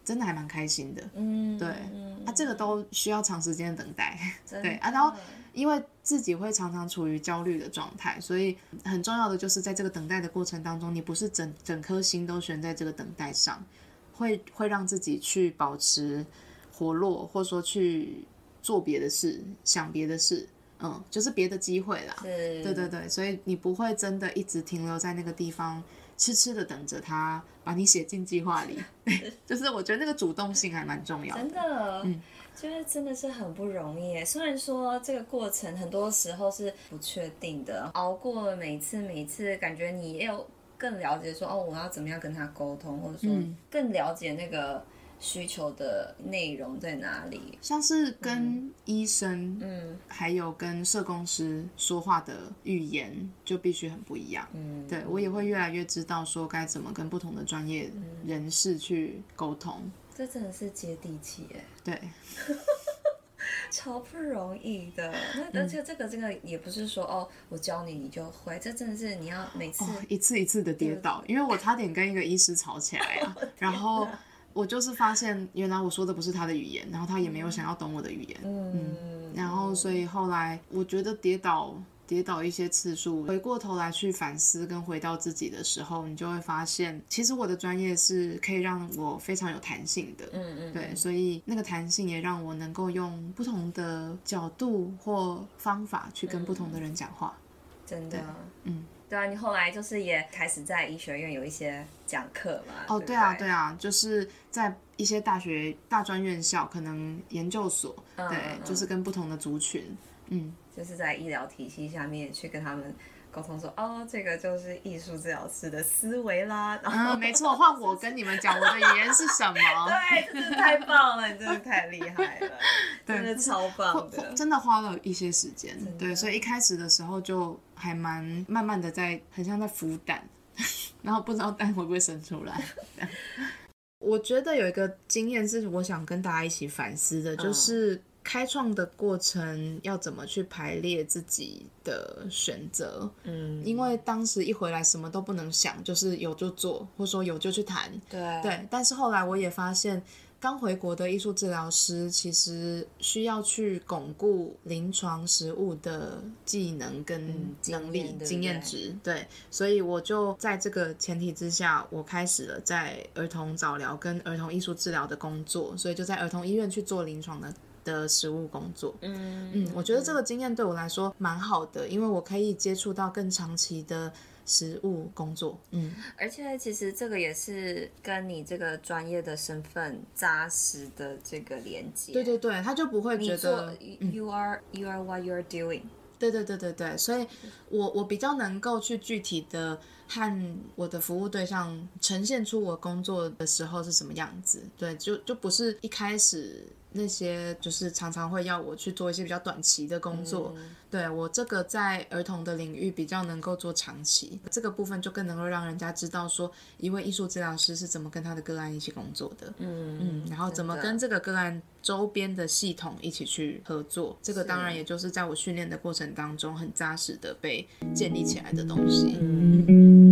Speaker 1: 真的还蛮开心的，嗯，对，嗯，啊，这个都需要长时间的等待，对啊，然后。因为自己会常常处于焦虑的状态，所以很重要的就是在这个等待的过程当中，你不是整整颗心都悬在这个等待上，会会让自己去保持活络，或者说去做别的事，想别的事，嗯，就是别的机会啦。对对对，所以你不会真的一直停留在那个地方，痴痴的等着他把你写进计划里。就是我觉得那个主动性还蛮重要的。真
Speaker 2: 的，嗯。就是真的是很不容易，虽然说这个过程很多时候是不确定的，熬过了每次每次，感觉你也有更了解说哦，我要怎么样跟他沟通，或者说更了解那个需求的内容在哪里。
Speaker 1: 像是跟医生，嗯，还有跟社工师说话的语言就必须很不一样。嗯，对，我也会越来越知道说该怎么跟不同的专业人士去沟通。
Speaker 2: 这真的是接地气哎，
Speaker 1: 对，
Speaker 2: 超不容易的。那而且这个这个也不是说哦，我教你你就会，这真的是你要每次、哦、
Speaker 1: 一次一次的跌倒，因为我差点跟一个医师吵起来啊，然后我就是发现原来我说的不是他的语言，然后他也没有想要懂我的语言，嗯，嗯然后所以后来我觉得跌倒。跌倒一些次数，回过头来去反思跟回到自己的时候，你就会发现，其实我的专业是可以让我非常有弹性的。嗯嗯，对，所以那个弹性也让我能够用不同的角度或方法去跟不同的人讲话。
Speaker 2: 真的，嗯，对啊，你后来就是也开始在医学院有一些讲课嘛？哦，
Speaker 1: 对啊，对啊，就是在一些大学、大专院校，可能研究所，对，就是跟不同的族群，嗯。
Speaker 2: 就是在医疗体系下面去跟他们沟通说，哦，这个就是艺术治疗师的思维啦。然后，
Speaker 1: 嗯，没错，换我跟你们讲我的语言是什么？
Speaker 2: 对，真的太棒了，你真的太厉害了，真的超棒的，
Speaker 1: 真的花了一些时间。对，所以一开始的时候就还蛮慢慢的在，很像在孵蛋，然后不知道蛋会不会生出来。我觉得有一个经验是我想跟大家一起反思的，就是。开创的过程要怎么去排列自己的选择？嗯，因为当时一回来什么都不能想，就是有就做，或者说有就去谈。
Speaker 2: 对
Speaker 1: 对，但是后来我也发现，刚回国的艺术治疗师其实需要去巩固临床实务的技能跟能力、嗯、经验值。对，所以我就在这个前提之下，我开始了在儿童早疗跟儿童艺术治疗的工作，所以就在儿童医院去做临床的。的实务工作，嗯嗯，我觉得这个经验对我来说蛮好的，因为我可以接触到更长期的实务工作，嗯，
Speaker 2: 而且其实这个也是跟你这个专业的身份扎实的这个连接，
Speaker 1: 对对对，他就不会觉得
Speaker 2: you are you are what you are doing，
Speaker 1: 对对对对对，所以我我比较能够去具体的和我的服务对象呈现出我工作的时候是什么样子，对，就就不是一开始。那些就是常常会要我去做一些比较短期的工作，嗯、对我这个在儿童的领域比较能够做长期，这个部分就更能够让人家知道说一位艺术治疗师是怎么跟他的个案一起工作的，嗯嗯，然后怎么跟这个个案周边的系统一起去合作，这个当然也就是在我训练的过程当中很扎实的被建立起来的东西。嗯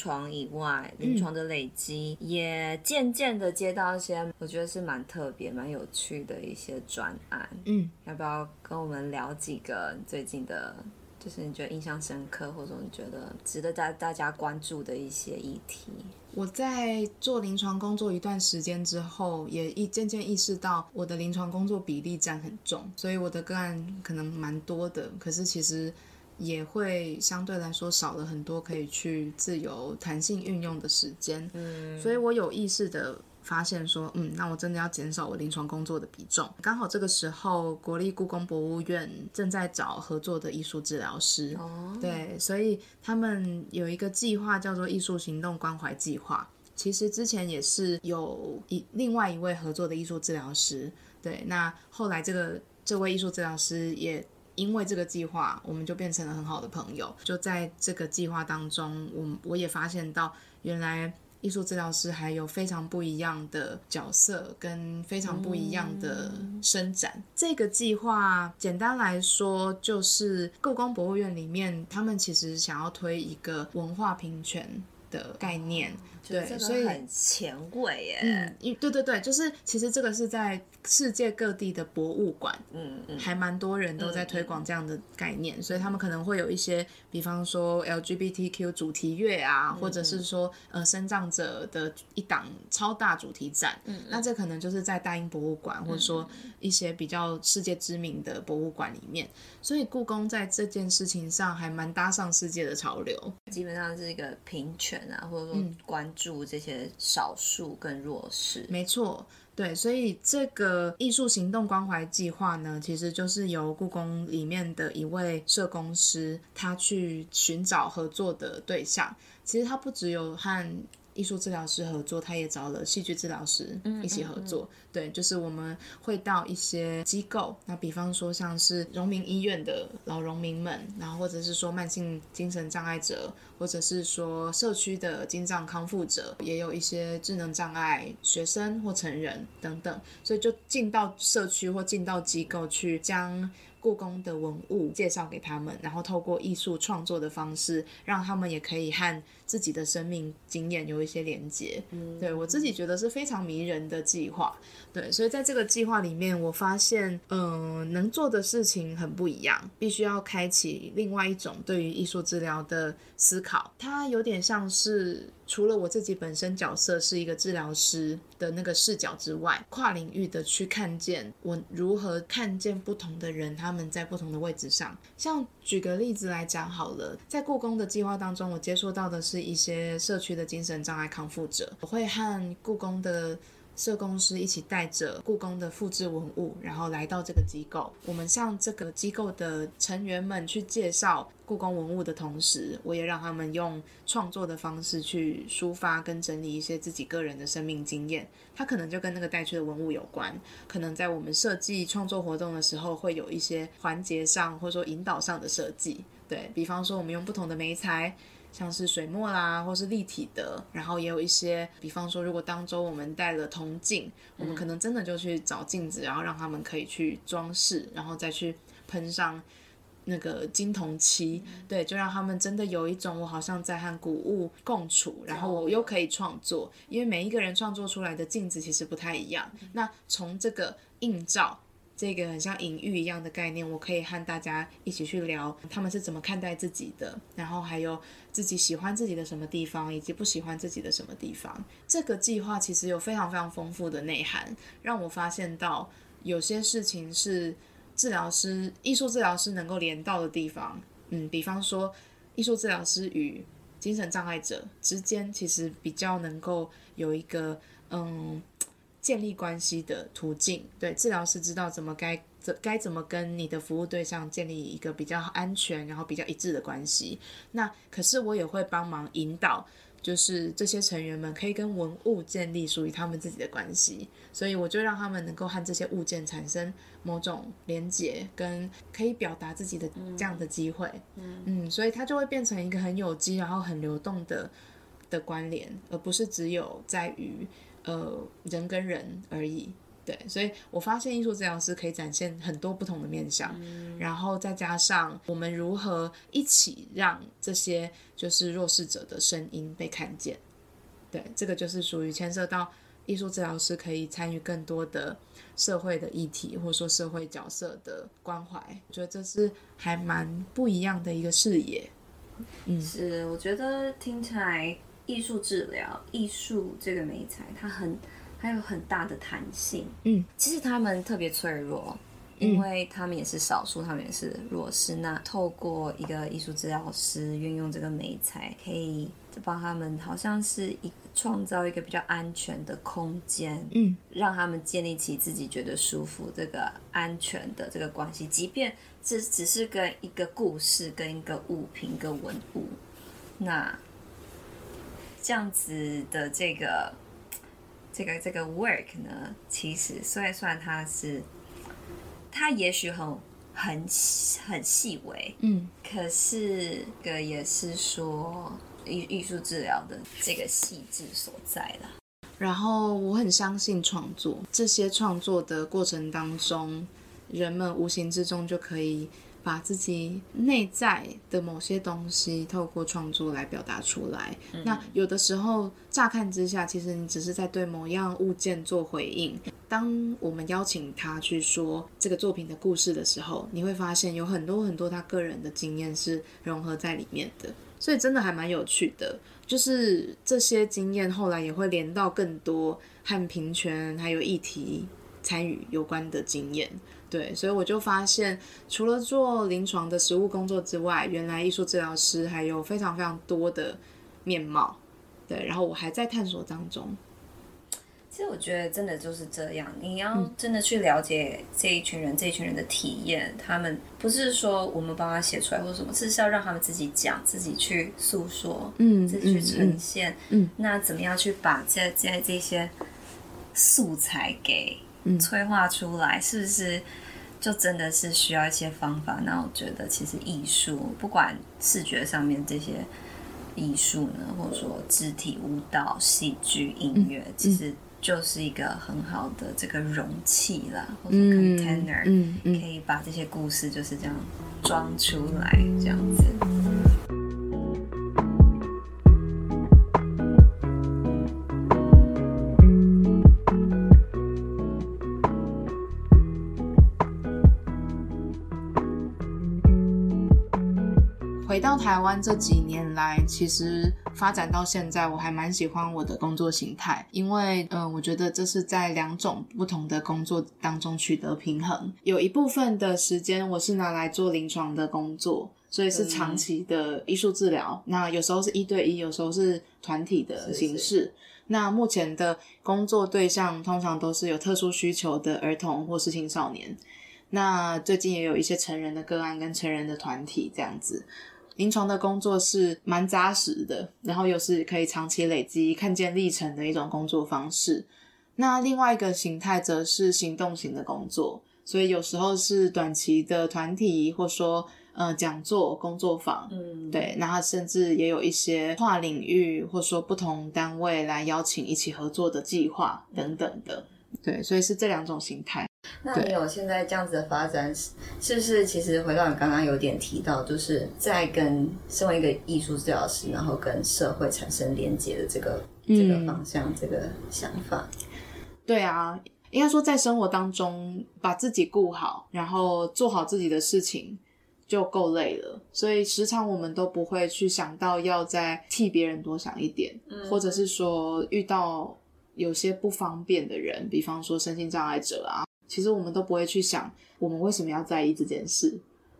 Speaker 1: 床以外，临床的累积、嗯、也渐渐的接到一些我觉得是蛮特别、蛮有趣的一些专案。嗯，要不要跟我们聊几个最近的，就是你觉得印象深刻，或者你觉得值得大大家关注的一些议题？我在做临床工作一段时间之后，也一渐渐意识到我的临床工作比例占很重，所以我的个案可能蛮多的，可是其实。也会相对来说少了很多可以去自由弹性运用的时间，嗯，所以我有意识的发现说，嗯，那我真的要减少我临床工作的比重。刚好这个时候，国立故宫博物院正在找合作的艺术治疗师，哦，对，所以他们有一个计划叫做艺术行动关怀计划。其实之前也是有一另外一位合作的艺术治疗师，对，那后来这个这位艺术治疗师也。因为这个计划，我们就变成了很好的朋友。就在这个计划当中，我我也发现到，原来艺术治疗师还有非常不一样的角色，跟非常不一样的伸展。嗯、这个计划简单来说，就是故宫博物院里面，他们其实想要推一个文化平权的概念。对，所以
Speaker 2: 很前卫耶。
Speaker 1: 嗯，对对对，就是其实这个是在。世界各地的博物馆，嗯嗯，还蛮多人都在推广这样的概念，所以他们可能会有一些，比方说 LGBTQ 主题月啊，或者是说呃，身障者的一档超大主题展，嗯嗯，那这可能就是在大英博物馆，或者说一些比较世界知名的博物馆里面，所以故宫在这件事情上还蛮搭上世界的潮流，
Speaker 2: 基本上是一个平权啊，或者说关注这些少数跟弱
Speaker 1: 势，没错。对，所以这个艺术行动关怀计划呢，其实就是由故宫里面的一位社工师，他去寻找合作的对象。其实他不只有和艺术治疗师合作，他也找了戏剧治疗师一起合作。嗯嗯嗯、对，就是我们会到一些机构，那比方说像是荣民医院的老荣民们，然后或者是说慢性精神障碍者，或者是说社区的精障康复者，也有一些智能障碍学生或成人等等，所以就进到社区或进到机构去将。故宫的文物介绍给他们，然后透过艺术创作的方式，让他们也可以和自己的生命经验有一些连接。嗯，对，我自己觉得是非常迷人的计划。对，所以在这个计划里面，我发现，嗯、呃，能做的事情很不一样，必须要开启另外一种对于艺术治疗的思考。它有点像是除了我自己本身角色是一个治疗师的那个视角之外，跨领域的去看见我如何看见不同的人，他们在不同的位置上。像举个例子来讲好了，在故宫的计划当中，我接触到的是一些社区的精神障碍康复者，我会和故宫的。社工师一起带着故宫的复制文物，然后来到这个机构。我们向这个机构的成员们去介绍故宫文物的同时，我也让他们用创作的方式去抒发跟整理一些自己个人的生命经验。它可能就跟那个带去的文物有关，可能在我们设计创作活动的时候，会有一些环节上或者说引导上的设计。对，比方说，我们用不同的媒材。像是水墨啦，或是立体的，然后也有一些，比方说，如果当周我们带了铜镜，嗯、我们可能真的就去找镜子，然后让他们可以去装饰，然后再去喷上那个金铜漆，嗯、对，就让他们真的有一种我好像在和古物共处，然后我又可以创作，因为每一个人创作出来的镜子其实不太一样。嗯、那从这个映照。这个很像隐喻一样的概念，我可以和大家一起去聊，他们是怎么看待自己的，然后还有自己喜欢自己的什么地方，以及不喜欢自己的什么地方。这个计划其实有非常非常丰富的内涵，让我发现到有些事情是治疗师、艺术治疗师能够连到的地方。嗯，比方说艺术治疗师与精神障碍者之间，其实比较能够有一个嗯。建立关系的途径，对，治疗师知道怎么该怎该怎么跟你的服务对象建立一个比较安全，然后比较一致的关系。那可是我也会帮忙引导，就是这些成员们可以跟文物建立属于他们自己的关系。所以我就让他们能够和这些物件产生某种连结，跟可以表达自己的这样的机会。嗯，嗯，所以它就会变成一个很有机，然后很流动的的关联，而不是只有在于。呃，人跟人而已，对，所以我发现艺术治疗师可以展现很多不同的面向，嗯、然后再加上我们如何一起让这些就是弱势者的声音被看见，对，这个就是属于牵涉到艺术治疗师可以参与更多的社会的议题，或者说社会角色的关怀，我觉得这是还蛮不一样的一个视野。嗯，
Speaker 2: 是，我觉得听起来。艺术治疗，艺术这个美材，它很还有很大的弹性。嗯，其实他们特别脆弱，因为他们也是少数，他们也是弱势。那透过一个艺术治疗师运用这个美材，可以帮他们，好像是一创造一个比较安全的空间，嗯，让他们建立起自己觉得舒服、这个安全的这个关系，即便这只是跟一个故事、跟一个物品、跟文物，那。这样子的这个这个这个 work 呢，其实虽然算它是，它也许很很很细微，嗯，可是这个也是说艺艺术治疗的这个细致所在了。
Speaker 1: 然后我很相信创作，这些创作的过程当中，人们无形之中就可以。把自己内在的某些东西透过创作来表达出来。嗯、那有的时候乍看之下，其实你只是在对某样物件做回应。当我们邀请他去说这个作品的故事的时候，你会发现有很多很多他个人的经验是融合在里面的。所以真的还蛮有趣的，就是这些经验后来也会连到更多和平权还有议题参与有关的经验。对，所以我就发现，除了做临床的实务工作之外，原来艺术治疗师还有非常非常多的面貌。对，然后我还在探索当中。
Speaker 2: 其实我觉得真的就是这样，你要真的去了解这一群人，嗯、这一群人的体验，他们不是说我们帮他写出来或者什么，是要让他们自己讲，自己去诉说，嗯，自己去呈现，嗯，嗯，那怎么样去把这这这些素材给催化出来，嗯、是不是就真的是需要一些方法？那我觉得其实艺术，不管视觉上面这些艺术呢，或者说肢体舞蹈、戏剧、音乐，嗯、其实。就是一个很好的这个容器啦，或者 container，可以把这些故事就是这样装出来，这样子。
Speaker 1: 台湾这几年来，其实发展到现在，我还蛮喜欢我的工作形态，因为，嗯、呃，我觉得这是在两种不同的工作当中取得平衡。有一部分的时间我是拿来做临床的工作，所以是长期的艺术治疗。嗯、那有时候是一对一，有时候是团体的形式。是是。那目前的工作对象通常都是有特殊需求的儿童或是青少年。那最近也有一些成人的个案跟成人的团体这样子。临床的工作是蛮扎实的，然后又是可以长期累积、看见历程的一种工作方式。那另外一个形态则是行动型的工作，所以有时候是短期的团体，或说呃讲座、工作坊，嗯，对，然后甚至也有一些跨领域，或说不同单位来邀请一起合作的计划等等的，对，所以是这两种形态。
Speaker 2: 那你有现在这样子的发展，是不是其实回到你刚刚有点提到，就是在跟身为一个艺术治疗师，然后跟社会产生连接的这个、嗯、这个方向、这个想法？
Speaker 1: 对啊，应该说在生活当中把自己顾好，然后做好自己的事情就够累了，所以时常我们都不会去想到要再替别人多想一点，嗯、或者是说遇到有些不方便的人，比方说身心障碍者啊。其实我们都不会去想，我们为什么要在意这件事，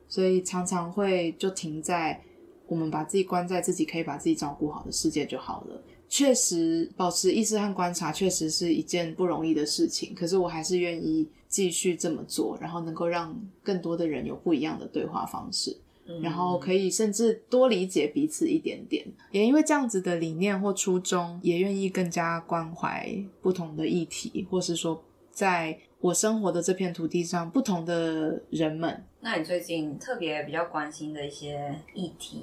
Speaker 1: 所以常常会就停在我们把自己关在自己可以把自己照顾好的世界就好了。确实，保持意识和观察确实是一件不容易的事情，可是我还是愿意继续这么做，然后能够让更多的人有不一样的对话方式，然后可以甚至多理解彼此一点点。也因为这样子的理念或初衷，也愿意更加关怀不同的议题，或是说在。我生活的这片土地上，不同的人们。
Speaker 2: 那你最近特别比较关心的一些议题？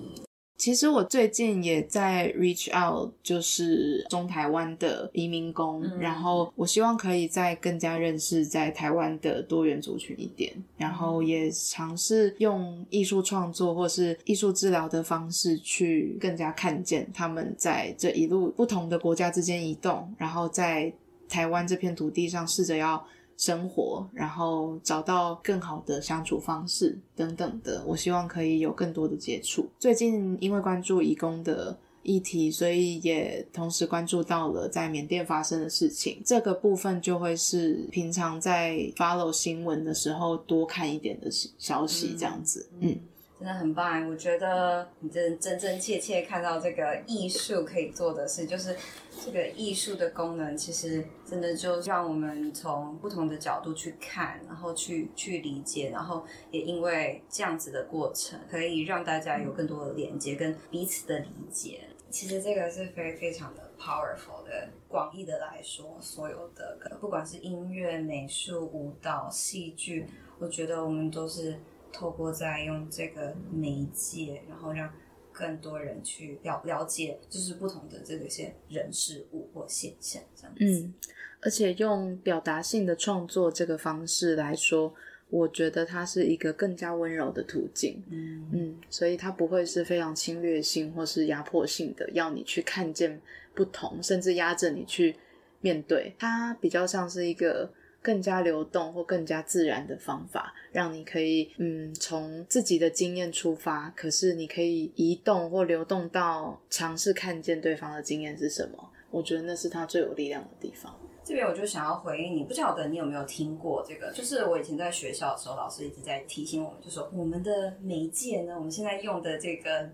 Speaker 1: 其实我最近也在 reach out，就是中台湾的移民工，嗯、然后我希望可以再更加认识在台湾的多元族群一点，然后也尝试用艺术创作或是艺术治疗的方式去更加看见他们在这一路不同的国家之间移动，然后在台湾这片土地上试着要。生活，然后找到更好的相处方式等等的，我希望可以有更多的接触。最近因为关注移工的议题，所以也同时关注到了在缅甸发生的事情。这个部分就会是平常在 follow 新闻的时候多看一点的消息，这样子，嗯。嗯
Speaker 2: 真的很棒，我觉得你真真真切切看到这个艺术可以做的事，就是这个艺术的功能，其实真的就让我们从不同的角度去看，然后去去理解，然后也因为这样子的过程，可以让大家有更多的连接跟彼此的理解。其实这个是非非常的 powerful 的，广义的来说，所有的不管是音乐、美术、舞蹈、戏剧，我觉得我们都是。透过在用这个媒介，然后让更多人去了了解，就是不同的这个些人事物或现象这样子。
Speaker 1: 嗯，而且用表达性的创作这个方式来说，我觉得它是一个更加温柔的途径。嗯嗯，所以它不会是非常侵略性或是压迫性的，要你去看见不同，甚至压着你去面对。它比较像是一个。更加流动或更加自然的方法，让你可以嗯从自己的经验出发，可是你可以移动或流动到尝试看见对方的经验是什么。我觉得那是他最有力量的地方。
Speaker 2: 这边我就想要回应你，不晓得你有没有听过这个？就是我以前在学校的时候，老师一直在提醒我们，就说我们的媒介呢，我们现在用的这个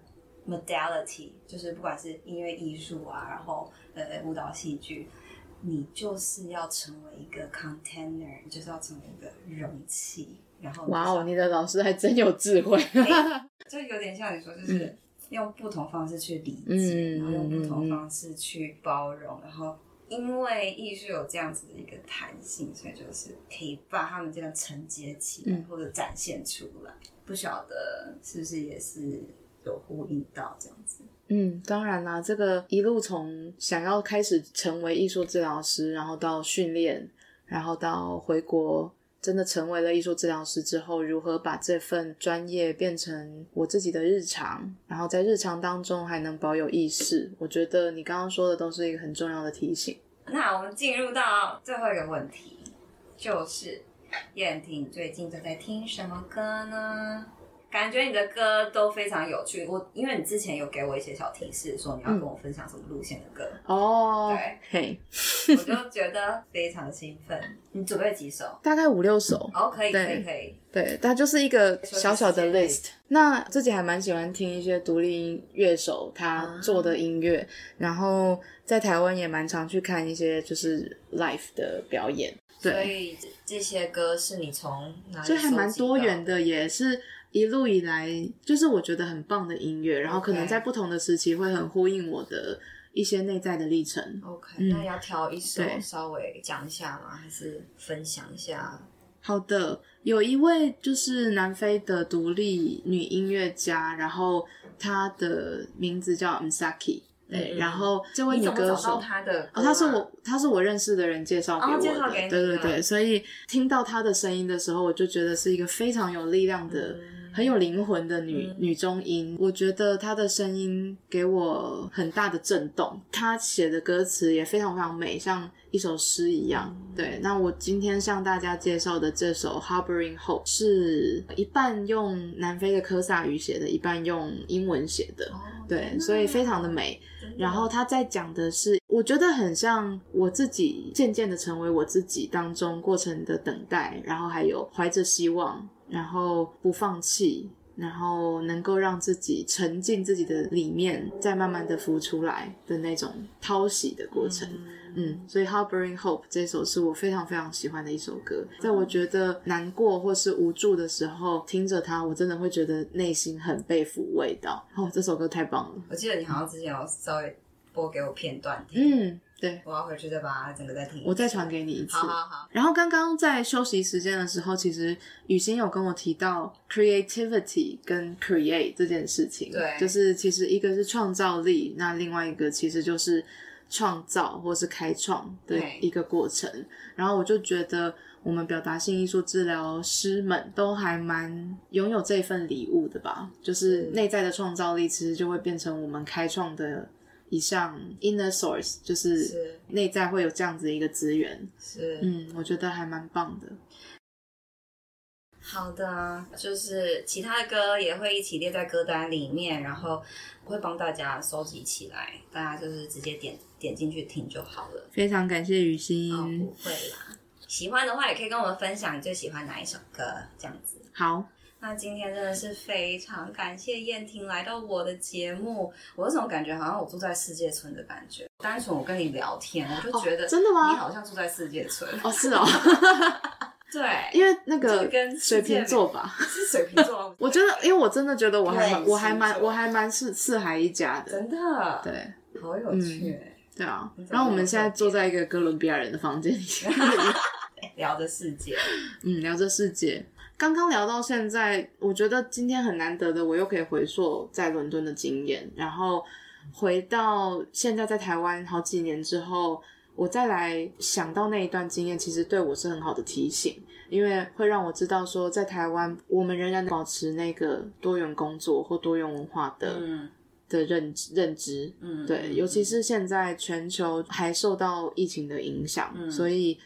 Speaker 2: modality，就是不管是音乐艺术啊，然后呃舞蹈戏剧。你就是要成为一个 container，你就是要成为一个容器。然后，
Speaker 1: 哇哦，你的老师还真有智慧，
Speaker 2: 欸、就有点像你说，就是用不同方式去理解，嗯、然后用不同方式去包容，嗯、然后因为艺术有这样子的一个弹性，所以就是可以把他们这样承接起来，嗯、或者展现出来。不晓得是不是也是有呼应到这样子。
Speaker 1: 嗯，当然啦，这个一路从想要开始成为艺术治疗师，然后到训练，然后到回国，真的成为了艺术治疗师之后，如何把这份专业变成我自己的日常，然后在日常当中还能保有意识，我觉得你刚刚说的都是一个很重要的提醒。
Speaker 2: 那我们进入到最后一个问题，就是燕婷最近都在听什么歌呢？感觉你的歌都非常有趣，我因为你之前有给我一些小提示，说你要跟我分享什么路线的歌
Speaker 1: 哦，
Speaker 2: 对，
Speaker 1: 嘿，
Speaker 2: 我就觉得非常兴奋。你准备几首？
Speaker 1: 大概五六首。
Speaker 2: 哦，可以，可以，可以。
Speaker 1: 对，它就是一个小小的 list。那自己还蛮喜欢听一些独立音乐手他做的音乐，啊、然后在台湾也蛮常去看一些就是 live 的表演。对，
Speaker 2: 所以这些歌是你从哪里？
Speaker 1: 就还蛮多元的，也是。一路以来，就是我觉得很棒的音乐，然后可能在不同的时期会很呼应我的一些内在的历程。
Speaker 2: OK，嗯，那要挑一首稍微讲一下吗？还是分享一下？
Speaker 1: 好的，有一位就是南非的独立女音乐家，然后她的名字叫 Msaki。对，然后这位女歌手，
Speaker 2: 她的
Speaker 1: 哦，她是我，她是我认识的人介绍给我的，
Speaker 2: 哦、介绍给你。
Speaker 1: 对对对，所以听到她的声音的时候，我就觉得是一个非常有力量的。嗯很有灵魂的女、嗯、女中音，我觉得她的声音给我很大的震动。她写的歌词也非常非常美，像一首诗一样。对，那我今天向大家介绍的这首《Harboring Hope》是一半用南非的科萨语写的，一半用英文写的。哦、对，所以非常的美。然后他在讲的是，我觉得很像我自己渐渐的成为我自己当中过程的等待，然后还有怀着希望。然后不放弃，然后能够让自己沉浸自己的里面，再慢慢的浮出来的那种淘洗的过程。嗯，嗯，所以《Harboring Hope》这首是我非常非常喜欢的一首歌。在我觉得难过或是无助的时候，听着它，我真的会觉得内心很被抚慰到。哦，这首歌太棒了！
Speaker 2: 我记得你好像之前有稍微播给我片段听。
Speaker 1: 嗯。对，
Speaker 2: 我要回去再把它整个再听。
Speaker 1: 我再传给你一次。
Speaker 2: 好好好。
Speaker 1: 然后刚刚在休息时间的时候，其实雨欣有跟我提到 creativity 跟 create 这件事情。
Speaker 2: 对，
Speaker 1: 就是其实一个是创造力，那另外一个其实就是创造或是开创的一个过程。然后我就觉得，我们表达性艺术治疗师们都还蛮拥有这份礼物的吧，就是内在的创造力，其实就会变成我们开创的。以上 inner source 就是内在会有这样子的一个资源，
Speaker 2: 是，
Speaker 1: 嗯，我觉得还蛮棒的。
Speaker 2: 好的，就是其他的歌也会一起列在歌单里面，然后我会帮大家收集起来，大家就是直接点点进去听就好了。
Speaker 1: 非常感谢雨欣。
Speaker 2: 哦，不会啦，喜欢的话也可以跟我们分享你最喜欢哪一首歌，这样子。
Speaker 1: 好。
Speaker 2: 那今天真的是非常感谢燕婷来到我的节目，我有种感觉好像我住在世界村的感觉。单纯我跟你聊天，我就觉得真的吗？你好像住在世界村
Speaker 1: 哦，是哦，
Speaker 2: 对，
Speaker 1: 因为那个水瓶座吧，
Speaker 2: 是水瓶座。
Speaker 1: 我觉得，因为我真的觉得我还我还蛮我还蛮是四海一家的，
Speaker 2: 真的，
Speaker 1: 对，
Speaker 2: 好有趣，
Speaker 1: 对啊。然后我们现在坐在一个哥伦比亚人的房间里，
Speaker 2: 聊着世界，
Speaker 1: 嗯，聊着世界。刚刚聊到现在，我觉得今天很难得的，我又可以回溯在伦敦的经验，然后回到现在在台湾好几年之后，我再来想到那一段经验，其实对我是很好的提醒，因为会让我知道说，在台湾我们仍然保持那个多元工作或多元文化的、嗯、的认认知，嗯，对，尤其是现在全球还受到疫情的影响，嗯、所以。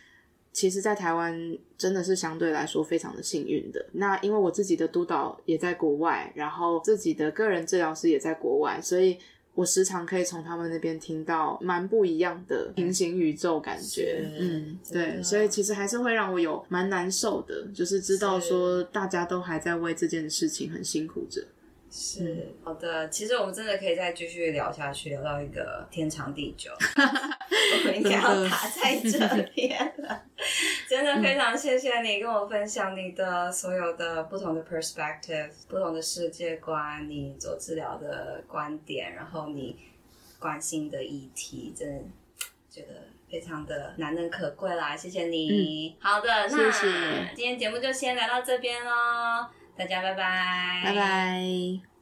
Speaker 1: 其实，在台湾真的是相对来说非常的幸运的。那因为我自己的督导也在国外，然后自己的个人治疗师也在国外，所以我时常可以从他们那边听到蛮不一样的平行宇宙感觉。嗯，对，所以其实还是会让我有蛮难受的，就是知道说大家都还在为这件事情很辛苦着。
Speaker 2: 是好的，其实我们真的可以再继续聊下去，聊到一个天长地久。我们应该要打在这边了。真的非常谢谢你跟我分享你的所有的不同的 perspective、不同的世界观，你做治疗的观点，然后你关心的议题，真的觉得非常的难能可贵啦！谢谢你。嗯、好的，那谢谢今天节目就先来到这边喽。大家拜拜，
Speaker 1: 拜拜。